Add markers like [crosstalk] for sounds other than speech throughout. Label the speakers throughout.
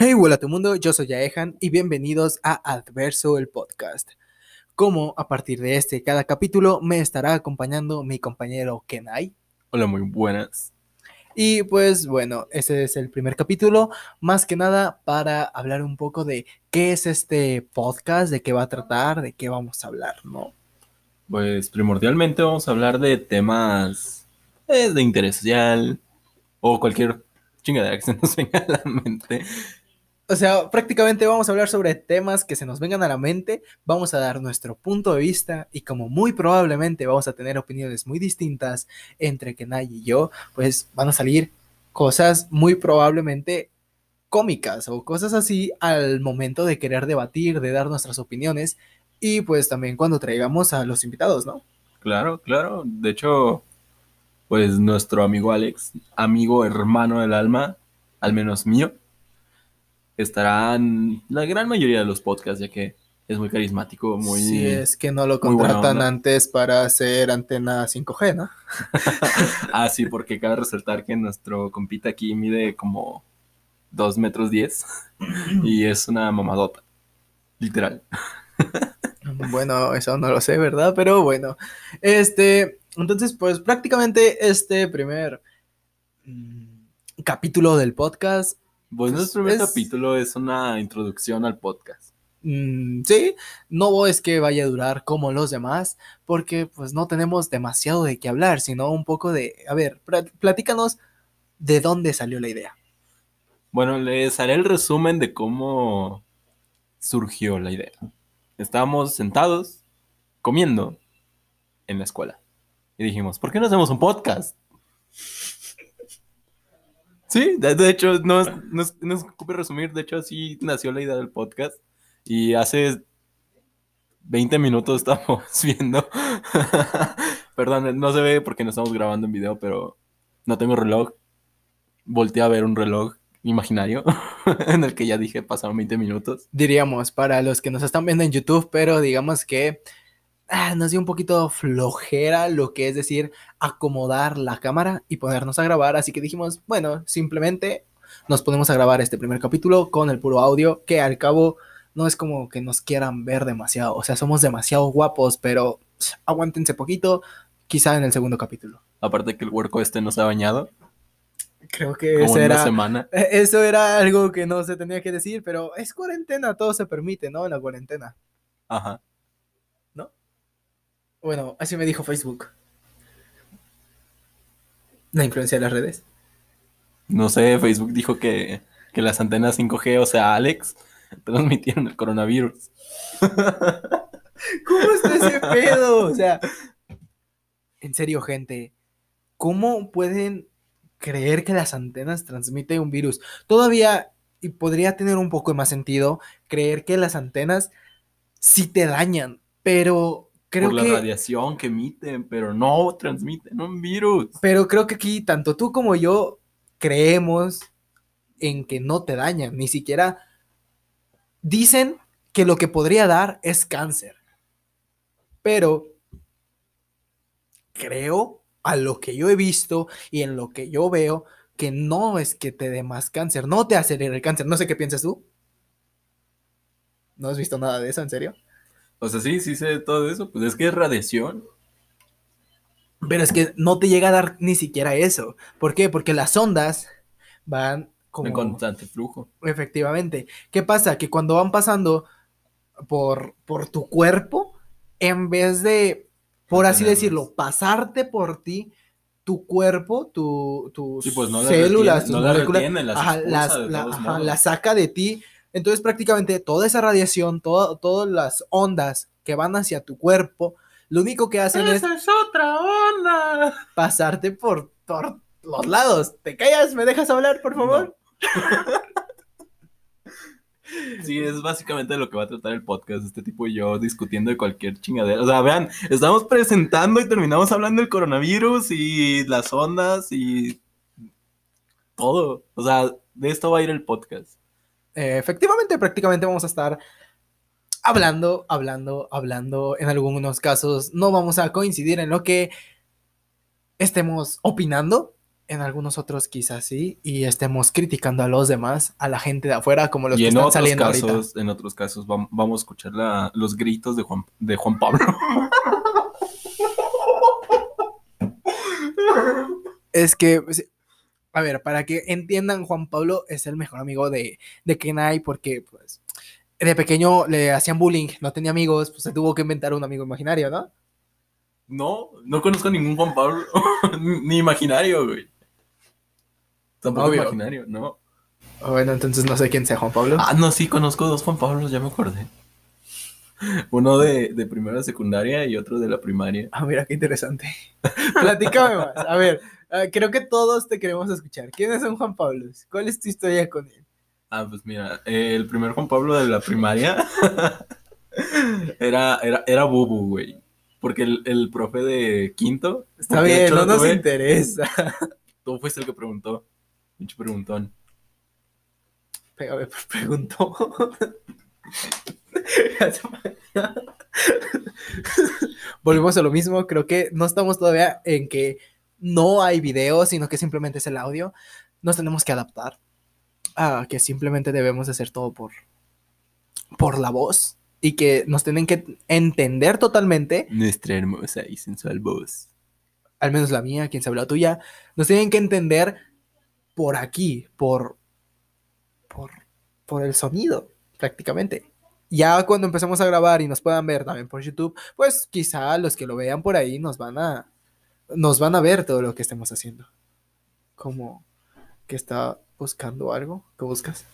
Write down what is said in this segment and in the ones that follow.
Speaker 1: Hey, hola a todo mundo, yo soy Yaehan y bienvenidos a Adverso el podcast. Como a partir de este cada capítulo me estará acompañando mi compañero Kenai.
Speaker 2: Hola, muy buenas.
Speaker 1: Y pues bueno, este es el primer capítulo, más que nada para hablar un poco de qué es este podcast, de qué va a tratar, de qué vamos a hablar, ¿no?
Speaker 2: Pues primordialmente vamos a hablar de temas eh, de interés social o cualquier chingadera que se nos venga a la mente.
Speaker 1: O sea, prácticamente vamos a hablar sobre temas que se nos vengan a la mente, vamos a dar nuestro punto de vista y como muy probablemente vamos a tener opiniones muy distintas entre Kenai y yo, pues van a salir cosas muy probablemente cómicas o cosas así al momento de querer debatir, de dar nuestras opiniones y pues también cuando traigamos a los invitados, ¿no?
Speaker 2: Claro, claro. De hecho, pues nuestro amigo Alex, amigo hermano del alma, al menos mío, estará en la gran mayoría de los podcasts, ya que es muy carismático, muy...
Speaker 1: Si es que no lo contratan antes para hacer antena 5G, ¿no? [laughs]
Speaker 2: ah, sí, porque cabe resaltar que nuestro compita aquí mide como 2 metros 10 [clears throat] y es una mamadota, literal. [laughs]
Speaker 1: Bueno, eso no lo sé, ¿verdad? Pero bueno, este, entonces pues prácticamente este primer mm, capítulo del podcast,
Speaker 2: Pues
Speaker 1: Pues,
Speaker 2: nuestro primer
Speaker 1: es-
Speaker 2: capítulo es una introducción al podcast.
Speaker 1: mm, sí, no es que vaya a durar como los demás, porque pues no tenemos demasiado de qué hablar, sino un poco de, a ver, pla- platícanos de dónde salió la idea.
Speaker 2: Bueno, les haré el resumen de cómo surgió la idea. Estábamos sentados comiendo en la escuela y dijimos, ¿por qué no hacemos un podcast? Sí, de, de hecho, no, es- no, es- no se ocupe resumir, de hecho así nació la idea del podcast y hace 20 minutos estamos [laughs] viendo, perdón, no se ve porque no estamos grabando en video, pero no tengo reloj, volteé a ver un reloj imaginario [laughs] en el que ya dije pasaron 20 minutos.
Speaker 1: diríamos, para los que nos están viendo en YouTube, pero digamos que ah, nos dio un poquito flojera lo que es decir, acomodar la cámara y ponernos a grabar, así que dijimos, bueno, simplemente nos ponemos a grabar este primer capítulo con el puro audio, que al cabo no es como que nos quieran ver demasiado, o sea, somos demasiado guapos, pero aguántense poquito, quizá en el segundo capítulo.
Speaker 2: Aparte que el huerco este no se ha bañado,
Speaker 1: Creo que
Speaker 2: una
Speaker 1: era...
Speaker 2: semana.
Speaker 1: Eh, Eso era algo que no se tenía que decir, pero es cuarentena, todo se permite, ¿no? En la cuarentena.
Speaker 2: Ajá.
Speaker 1: Bueno, así me dijo Facebook. La influencia de las redes.
Speaker 2: No sé, Facebook dijo que, que las antenas 5G, o sea, Alex, [laughs] transmitieron el coronavirus.
Speaker 1: ¿Cómo está ese [laughs] pedo? O sea, en serio, gente, ¿cómo pueden creer que las antenas transmiten un virus? Todavía, y podría tener un poco más sentido, creer que las antenas sí te dañan, pero creo
Speaker 2: por la
Speaker 1: que...
Speaker 2: radiación que emiten, pero no transmiten un virus.
Speaker 1: Pero creo que aquí tanto tú como yo creemos en que no te dañan, ni siquiera dicen que lo que podría dar es cáncer. Pero creo a lo que yo he visto y en lo que yo veo que no es que te dé más cáncer, no te acelera el cáncer. No sé qué piensas tú. ¿No has visto nada de eso, en serio?
Speaker 2: O sea, sí, sí sé todo eso, pues es que es radiación.
Speaker 1: Pero es que no te llega a dar ni siquiera eso. ¿Por qué? Porque las ondas van como...
Speaker 2: En constante flujo.
Speaker 1: Efectivamente. ¿Qué pasa? Que cuando van pasando por, por tu cuerpo, en vez de, por así decirlo, pasarte por ti, tu cuerpo, tu, tus
Speaker 2: Sí, pues no
Speaker 1: células,
Speaker 2: retiene-
Speaker 1: tus
Speaker 2: no la
Speaker 1: moléculas,
Speaker 2: retiene, las
Speaker 1: ajá, la, ajá, las saca de ti. Entonces prácticamente toda esa radiación, todo- todas las ondas que van hacia tu cuerpo, lo único que hacen es
Speaker 2: es otra onda!
Speaker 1: pasarte por, por los lados. ¿Te callas? ¿Me dejas hablar, por favor? [laughs]
Speaker 2: Sí, es básicamente lo que va a tratar el podcast, este tipo y yo discutiendo de cualquier chingadera. O sea, vean, estamos presentando y terminamos hablando del coronavirus y las ondas y todo. O sea, de esto va a ir el podcast.
Speaker 1: Eh, efectivamente, prácticamente vamos a estar hablando, hablando, hablando. En algunos casos no vamos a coincidir en lo que estemos opinando, en algunos otros quizás sí, y estemos criticando a los demás, a la gente de afuera, como los
Speaker 2: y
Speaker 1: que
Speaker 2: en
Speaker 1: están
Speaker 2: otros
Speaker 1: saliendo
Speaker 2: casos,
Speaker 1: ahorita.
Speaker 2: en otros casos, vam- vamos a escuchar la- los gritos de Juan, de Juan Pablo. [laughs]
Speaker 1: Es que, pues, a ver, para que entiendan, Juan Pablo es el mejor amigo de, de Kenai porque, pues, de pequeño le hacían bullying, no tenía amigos, pues se tuvo que inventar un amigo imaginario, ¿no?
Speaker 2: No, no conozco ningún Juan Pablo, [laughs] ni imaginario, güey. Tampoco
Speaker 1: Obvio.
Speaker 2: imaginario, no.
Speaker 1: Bueno, entonces no sé quién sea Juan Pablo.
Speaker 2: Ah, no, sí, conozco dos Juan Pablos, ya me acordé. [laughs] Uno de, de primera secundaria y otro de la primaria.
Speaker 1: Ah, mira, qué interesante. [laughs] Platícame más. A ver, ah, creo que todos te queremos escuchar. ¿Quiénes son Juan Pablos? ¿Cuál es tu historia con él?
Speaker 2: Ah, pues mira, eh, el primer Juan Pablo de la primaria [laughs] era, era, era Bubu, güey. Porque el, el profe de quinto.
Speaker 1: Está bien,
Speaker 2: hecho
Speaker 1: no nos
Speaker 2: tuve,
Speaker 1: interesa.
Speaker 2: Tú fuiste el que preguntó. Pinche preguntón.
Speaker 1: Pégame por preguntó. [laughs] Volvemos a lo mismo, creo que no estamos todavía en que no hay video, sino que simplemente es el audio. Nos tenemos que adaptar a que simplemente debemos hacer todo por, por la voz y que nos tienen que entender totalmente,
Speaker 2: Nuestra hermosa y sensual voz.
Speaker 1: al menos la mía, quien sabe la tuya, nos tienen que entender por aquí, por, por, por el sonido, prácticamente. Ya cuando empecemos a grabar y nos puedan ver también por YouTube, pues quizá los que lo vean por ahí nos van a, nos van a ver todo lo que estemos haciendo. Como que está buscando algo. ¿Qué buscas?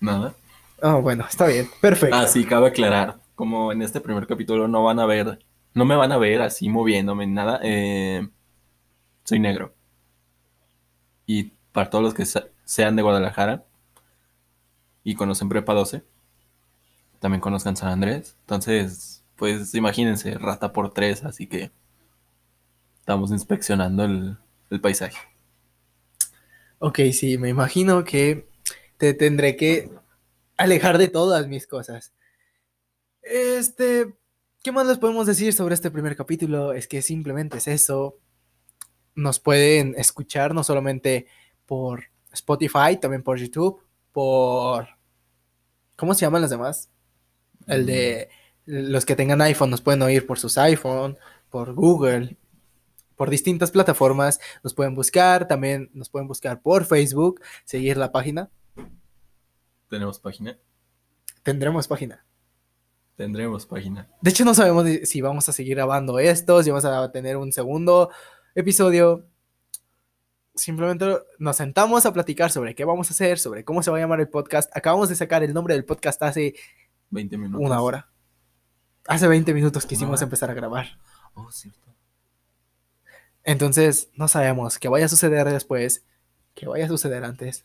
Speaker 2: Nada.
Speaker 1: Ah, bueno, está bien, perfecto.
Speaker 2: Ah, sí, cabe aclarar. Como en este primer capítulo no van a ver, no me van a ver así moviéndome, nada. eh, soy negro. Y para todos los que se- sean de Guadalajara y conocen Prepa 12, también conozcan San Andrés. Entonces, pues imagínense, rata por tres, así que estamos inspeccionando el, paisaje.
Speaker 1: Ok, sí, me imagino que te tendré que alejar de todas mis cosas. Este, ¿qué más les podemos decir sobre este primer capítulo? Es que simplemente es eso. Nos pueden escuchar no solamente por Spotify, también por YouTube, por... ¿Cómo se llaman los demás? El de los que tengan iPhone nos pueden oír por sus iPhone, por Google, por distintas plataformas. Nos pueden buscar, también nos pueden buscar por Facebook, seguir la página.
Speaker 2: Tenemos página.
Speaker 1: Tendremos página.
Speaker 2: Tendremos página.
Speaker 1: De hecho, no sabemos si vamos a seguir grabando estos, si vamos a tener un segundo episodio. Simplemente nos sentamos a platicar sobre qué vamos a hacer, sobre cómo se va a llamar el podcast. Acabamos de sacar el nombre del podcast hace
Speaker 2: 20 minutos.
Speaker 1: una hora. Hace 20 minutos quisimos
Speaker 2: hora.
Speaker 1: empezar a grabar.
Speaker 2: Oh, cierto.
Speaker 1: Entonces, no sabemos qué vaya a suceder después, qué vaya a suceder antes.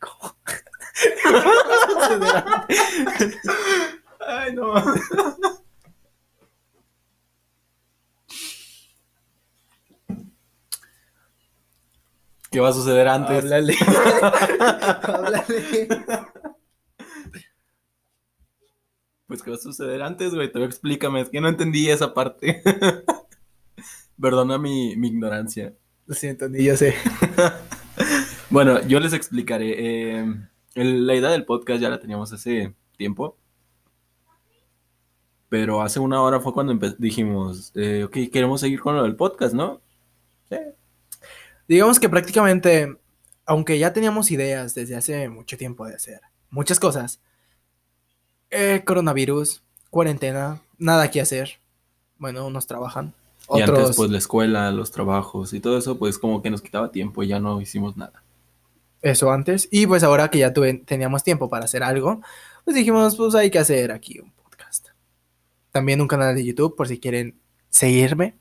Speaker 1: ¿cómo? ¿Qué va a suceder antes?
Speaker 2: Ay, no. ¿Qué va a suceder antes?
Speaker 1: Háblale. [laughs] Háblale.
Speaker 2: Pues, ¿qué va a suceder antes, güey? Te explícame, es que no entendí esa parte. [laughs] Perdona mi, mi ignorancia.
Speaker 1: Lo siento, ni yo sé. [laughs]
Speaker 2: Bueno, yo les explicaré. eh, el- la idea del podcast ya la teníamos hace tiempo. Pero hace una hora fue cuando dijimos, eh, ok, queremos seguir con lo del podcast, ¿no? Sí.
Speaker 1: Digamos que prácticamente, aunque ya teníamos ideas desde hace mucho tiempo de hacer muchas cosas, eh, coronavirus, cuarentena, nada que hacer. Bueno, unos trabajan,
Speaker 2: Y
Speaker 1: otros
Speaker 2: antes, pues, la escuela, los trabajos y todo eso, pues, como que nos quitaba tiempo y ya no hicimos nada.
Speaker 1: eso antes. Y pues ahora que ya tuve- teníamos tiempo para hacer algo, pues dijimos, pues hay que hacer aquí un podcast. También un canal de YouTube por si quieren seguirme.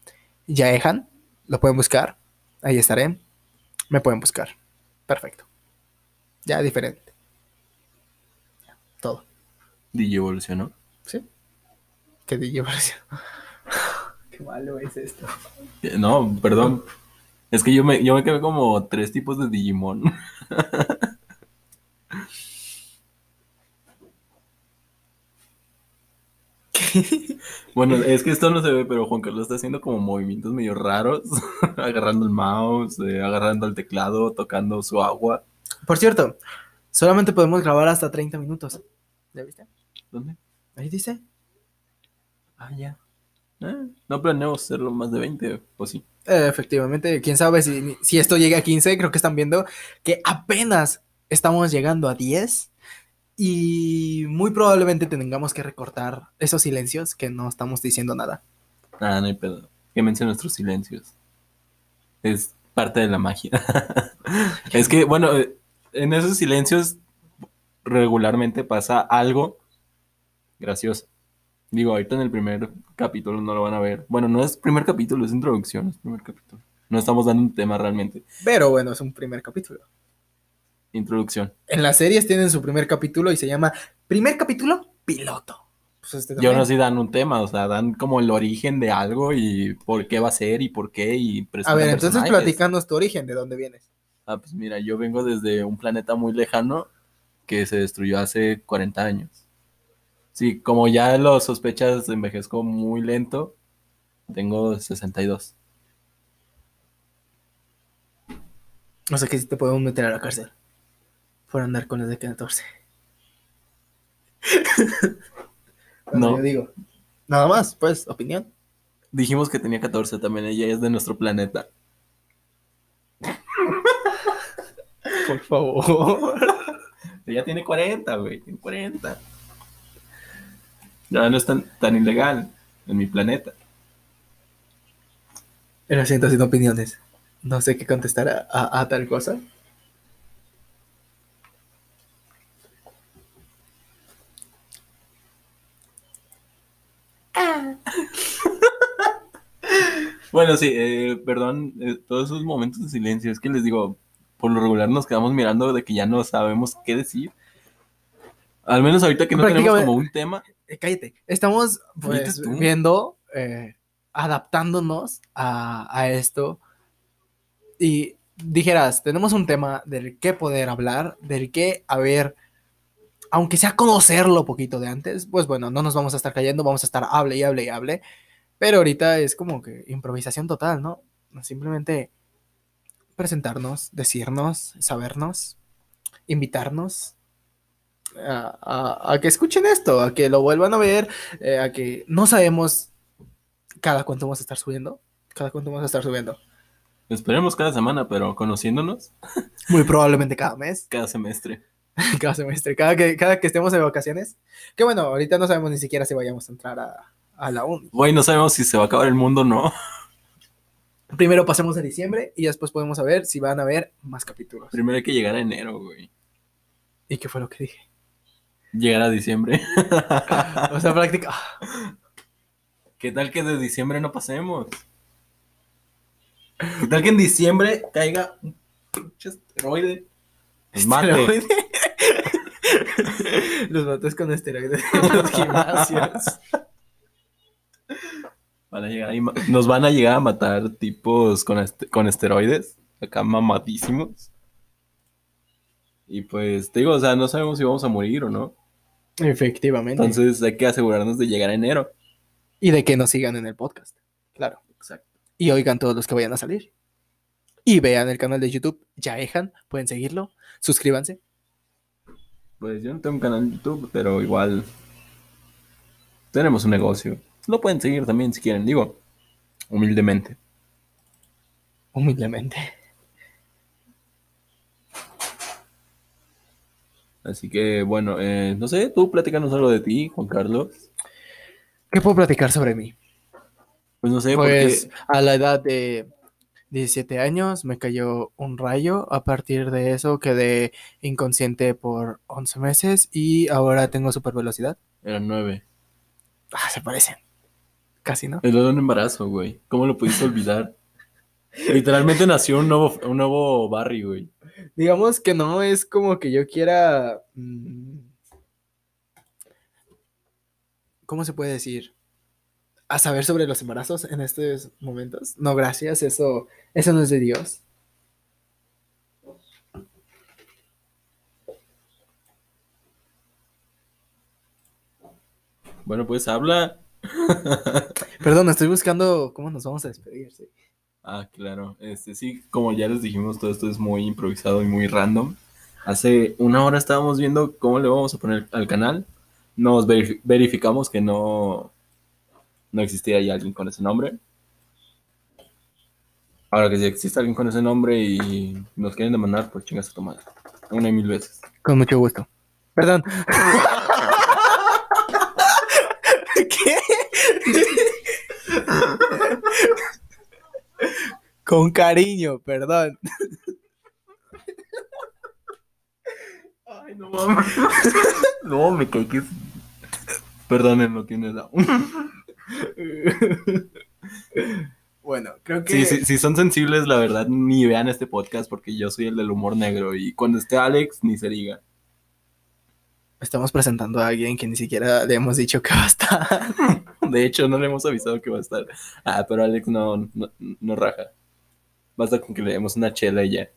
Speaker 1: Yaehan, lo pueden buscar. Ahí estaré. Me pueden buscar. Perfecto. Ya diferente. Todo.
Speaker 2: DJ evolucionó.
Speaker 1: ¿Sí? ¿Qué DJ pareció? Qué malo es esto.
Speaker 2: Eh, No, perdón. Es que yo me, yo me quedé como tres tipos de Digimon. [laughs] Bueno, es que esto no se ve, pero Juan Carlos está haciendo como movimientos medio raros, [laughs] agarrando el mouse, eh, agarrando el teclado, tocando su agua.
Speaker 1: Por cierto, solamente podemos grabar hasta 30 minutos. ¿Ya viste?
Speaker 2: ¿Dónde?
Speaker 1: Ahí dice.
Speaker 2: Ah, ya. Eh, no planeamos hacerlo más de 20, o sí.
Speaker 1: Eh, efectivamente, quién sabe si, si esto llega a 15, creo que están viendo que apenas estamos llegando a 10 y muy probablemente tengamos que recortar esos silencios que no estamos diciendo nada.
Speaker 2: Ah, no hay pedo. Quémense nuestros silencios. Es parte de la magia. [laughs] es que, bueno, eh, en esos silencios regularmente pasa algo gracioso. Digo, ahorita en el primer capítulo no lo van a ver. Bueno, no es primer capítulo, es introducción, es primer capítulo. No estamos dando un tema realmente.
Speaker 1: Pero bueno, es un primer capítulo.
Speaker 2: Introducción.
Speaker 1: En las series tienen su primer capítulo y se llama Primer capítulo piloto. Pues este
Speaker 2: Y
Speaker 1: también.
Speaker 2: aún así dan un tema, o sea, dan como el origen de algo y por qué va a ser y por qué y
Speaker 1: A ver, entonces platícanos tu origen, de dónde vienes.
Speaker 2: Ah, pues mira, yo vengo desde un planeta muy lejano que se destruyó hace 40 años. Sí, como ya lo sospechas, envejezco muy lento. Tengo 62.
Speaker 1: O sea que si te podemos meter a la cárcel. Por andar con las de 14. Bueno, [laughs]
Speaker 2: No.
Speaker 1: Yo digo. Nada más, pues, opinión.
Speaker 2: Dijimos que tenía 14 también, ella es de nuestro planeta. [laughs]
Speaker 1: Por favor.
Speaker 2: Ella tiene 40, güey, tiene 40. Ya no es tan, tan ilegal en mi planeta.
Speaker 1: Lo siento sin opiniones. No sé qué contestar a, a- a tal cosa. [laughs]
Speaker 2: Bueno, sí, eh, perdón, eh, todos esos momentos de silencio. Es que les digo, por lo regular nos quedamos mirando de que ya no sabemos qué decir. Al menos ahorita que no tenemos como un tema.
Speaker 1: Eh, cállate. Estamos pues, viendo, eh, adaptándonos a, a esto. Y dijeras, tenemos un tema del que poder hablar, del que, a ver, aunque sea conocerlo poquito de antes, pues bueno, no nos vamos a estar cayendo, vamos a estar hable y hable y hable. Pero ahorita es como que improvisación total, ¿no? Simplemente presentarnos, decirnos, sabernos, invitarnos a, a- a que escuchen esto, a que lo vuelvan a ver, eh, a que no sabemos cada cuánto vamos a estar subiendo, cada cuánto vamos a estar subiendo.
Speaker 2: Esperemos cada semana, pero conociéndonos [laughs]
Speaker 1: Muy probablemente cada mes,
Speaker 2: cada semestre. [laughs]
Speaker 1: cada semestre, cada que, cada que estemos de vacaciones. Que bueno, ahorita no sabemos ni siquiera si vayamos a entrar a, a la uni.
Speaker 2: Güey, no sabemos si se va a acabar el mundo o no. [laughs]
Speaker 1: Primero pasemos a diciembre y después podemos saber si van a haber más capítulos.
Speaker 2: Primero hay que llegar a enero, güey.
Speaker 1: ¿Y qué fue lo que dije?
Speaker 2: Llegar a diciembre. [laughs]
Speaker 1: O sea, práctica.
Speaker 2: ¿Qué tal que de diciembre no pasemos? ¿Qué tal que en diciembre caiga un pinche asteroide? Nos mate.
Speaker 1: Esteroide. [laughs] Los mates con esteroides en los gimnasios.
Speaker 2: Van a llegar y nos van a llegar a matar tipos con, este- con esteroides, acá mamadísimos. Y pues, te digo, o sea, no sabemos si vamos a morir o no.
Speaker 1: Efectivamente.
Speaker 2: Entonces hay que asegurarnos de llegar a enero.
Speaker 1: y de que nos sigan en el podcast. Claro.
Speaker 2: Exacto.
Speaker 1: Y oigan todos los que vayan a salir. Y vean el canal de YouTube. Yaejan. Pueden seguirlo. Suscríbanse.
Speaker 2: Pues yo no tengo un canal en YouTube, pero igual tenemos un negocio. Lo pueden seguir también si quieren, digo, humildemente.
Speaker 1: Humildemente.
Speaker 2: Así que, bueno, eh, no sé, tú platícanos algo de ti, Juan Carlos.
Speaker 1: ¿Qué puedo platicar sobre mí?
Speaker 2: Pues no sé,
Speaker 1: Pues
Speaker 2: porque
Speaker 1: a la edad de 17 años me cayó un rayo. A partir de eso quedé inconsciente por 11 meses y ahora tengo super velocidad.
Speaker 2: eran nueve.
Speaker 1: Ah, se parecen. Casi, ¿no?
Speaker 2: El de un embarazo, güey. ¿Cómo lo pudiste olvidar? Literalmente nació un nuevo, un nuevo Barry, güey.
Speaker 1: Digamos que no es como que yo quiera. mm, ¿Cómo se puede decir? A saber sobre los embarazos en estos momentos. No, gracias, eso, eso no es de Dios.
Speaker 2: Bueno, pues habla.
Speaker 1: Perdón, estoy buscando cómo nos vamos a despedir. sí.
Speaker 2: Ah, claro. Este, sí, como ya les dijimos, todo esto es muy improvisado y muy random. Hace una hora estábamos viendo cómo le vamos a poner al canal. Nos verif- verificamos que no, no existía ya alguien con ese nombre. Ahora que si existe alguien con ese nombre y nos quieren demandar, pues chingas a tu madre. Una y mil veces.
Speaker 1: Con mucho gusto. Perdón. [laughs] ¿Qué? Con cariño, perdón.
Speaker 2: Ay, no mames. [laughs] no, me caí que... Perdonen, no tiene la... [laughs]
Speaker 1: Bueno, creo que
Speaker 2: Sí, sí, si son sensibles, la verdad, ni vean este podcast porque yo soy el del humor negro y cuando esté Alex, ni se diga.
Speaker 1: estamos presentando a alguien que ni siquiera le hemos dicho que va a estar. [laughs]
Speaker 2: De hecho, no le hemos avisado que va a estar. Ah, pero Alex no, no, no raja. Basta con que le demos una chela y ya.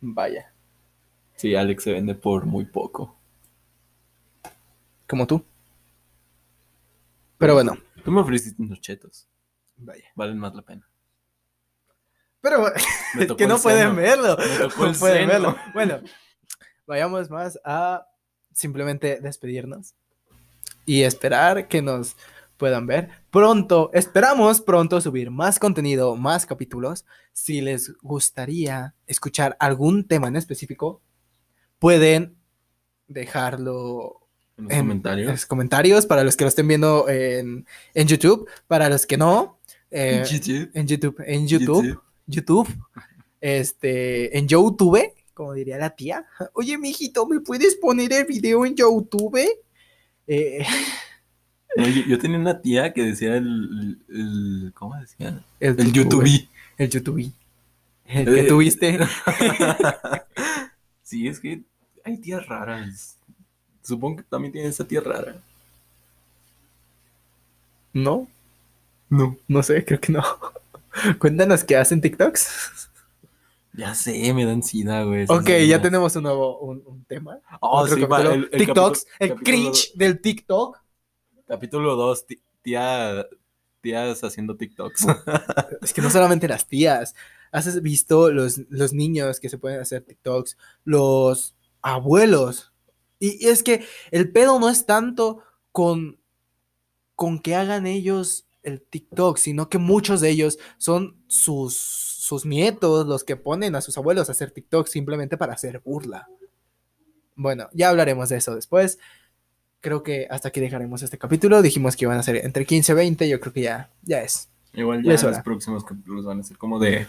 Speaker 1: Vaya,
Speaker 2: Sí, Alex se vende por muy poco.
Speaker 1: como tú. Pero bueno,
Speaker 2: Tú me ofreciste unos chetos.
Speaker 1: vaya.
Speaker 2: Valen más la pena.
Speaker 1: Pero [laughs] es que no pueden verlo. No pueden verlo. [laughs] Bueno, vayamos más a simplemente despedirnos y esperar que nos puedan ver. Pronto, esperamos pronto subir más contenido, más capítulos. Si les gustaría escuchar algún tema en específico, pueden dejarlo
Speaker 2: En los
Speaker 1: en
Speaker 2: comentarios.
Speaker 1: los comentarios para los que lo estén viendo en, en YouTube, para los que no, eh,
Speaker 2: YouTube.
Speaker 1: en YouTube, en YouTube, YouTube, este, en YouTube, como diría la tía. Oye, mijito, ¿me puedes poner el video en YouTube? Eh,
Speaker 2: yo, yo tenía una tía que decía el, el- ¿cómo decía?
Speaker 1: el,
Speaker 2: El YouTube.
Speaker 1: El YouTube. El que
Speaker 2: Eh,
Speaker 1: tuviste. [laughs]
Speaker 2: sí, es que hay tías raras. Supongo que también tiene esa tía rara.
Speaker 1: ¿No?
Speaker 2: No.
Speaker 1: No sé, creo que no. [laughs] Cuéntanos qué hacen TikToks.
Speaker 2: Ya sé, me da ansiedad, güey.
Speaker 1: Ok, ya
Speaker 2: ideas.
Speaker 1: tenemos un nuevo un, un tema.
Speaker 2: Oh, sí, va,
Speaker 1: capítulo.
Speaker 2: el- el
Speaker 1: TikToks,
Speaker 2: capítulo-
Speaker 1: el
Speaker 2: capítulo
Speaker 1: cringe del TikTok.
Speaker 2: Capítulo 2, tía, tías haciendo TikToks. [laughs]
Speaker 1: Es que no solamente las tías. Has visto los, los niños que se pueden hacer TikToks, los abuelos. Y, es que el pedo no es tanto con, con que hagan ellos el TikTok, sino que muchos de ellos son sus, sus nietos los que ponen a sus abuelos a hacer TikTok simplemente para hacer burla. Bueno, ya hablaremos de eso después. Creo que hasta aquí dejaremos este capítulo. Dijimos que iban a ser entre 15 y 20. Yo creo que ya, ya es.
Speaker 2: Igual
Speaker 1: Ya
Speaker 2: ya
Speaker 1: es
Speaker 2: los próximos capítulos van a ser como de,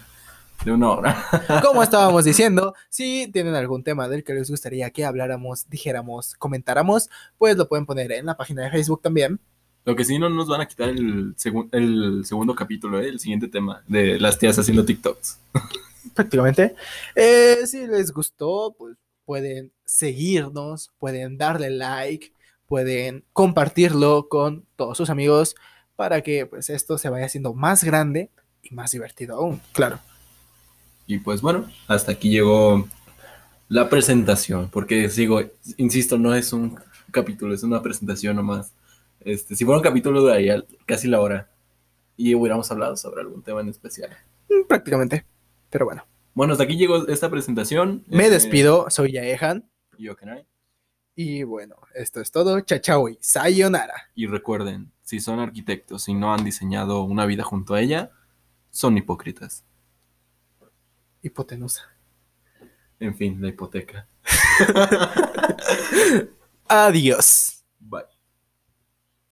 Speaker 2: de una hora. [laughs]
Speaker 1: Como estábamos diciendo, si tienen algún tema del que les gustaría que habláramos, dijéramos, comentáramos, pues lo pueden poner en la página de Facebook también.
Speaker 2: Lo que sí no nos van a quitar el, segun- el segundo capítulo, ¿eh? el siguiente tema de las tías haciendo TikToks. [laughs]
Speaker 1: prácticamente. Eh, si les gustó, pues pueden seguirnos, pueden darle like, pueden compartirlo con todos sus amigos para que pues esto se vaya haciendo más grande y más divertido aún, claro.
Speaker 2: Y pues bueno, hasta aquí llegó la presentación, porque sigo, insisto, no es un capítulo, es una presentación nomás. Este, si fuera un capítulo duraría casi la hora y hubiéramos hablado sobre algún tema en especial.
Speaker 1: Mm, Prácticamente. Pero bueno,
Speaker 2: Bueno, hasta aquí llegó esta presentación.
Speaker 1: me
Speaker 2: Eh,
Speaker 1: despido, soy Yaehan.
Speaker 2: Yo, Kenai.
Speaker 1: Y bueno, esto es todo. Chao, chao y sayonara.
Speaker 2: Y recuerden, si son arquitectos y no han diseñado una vida junto a ella, son hipócritas.
Speaker 1: Hipotenusa.
Speaker 2: En fin, la hipoteca. [laughs]
Speaker 1: Adiós.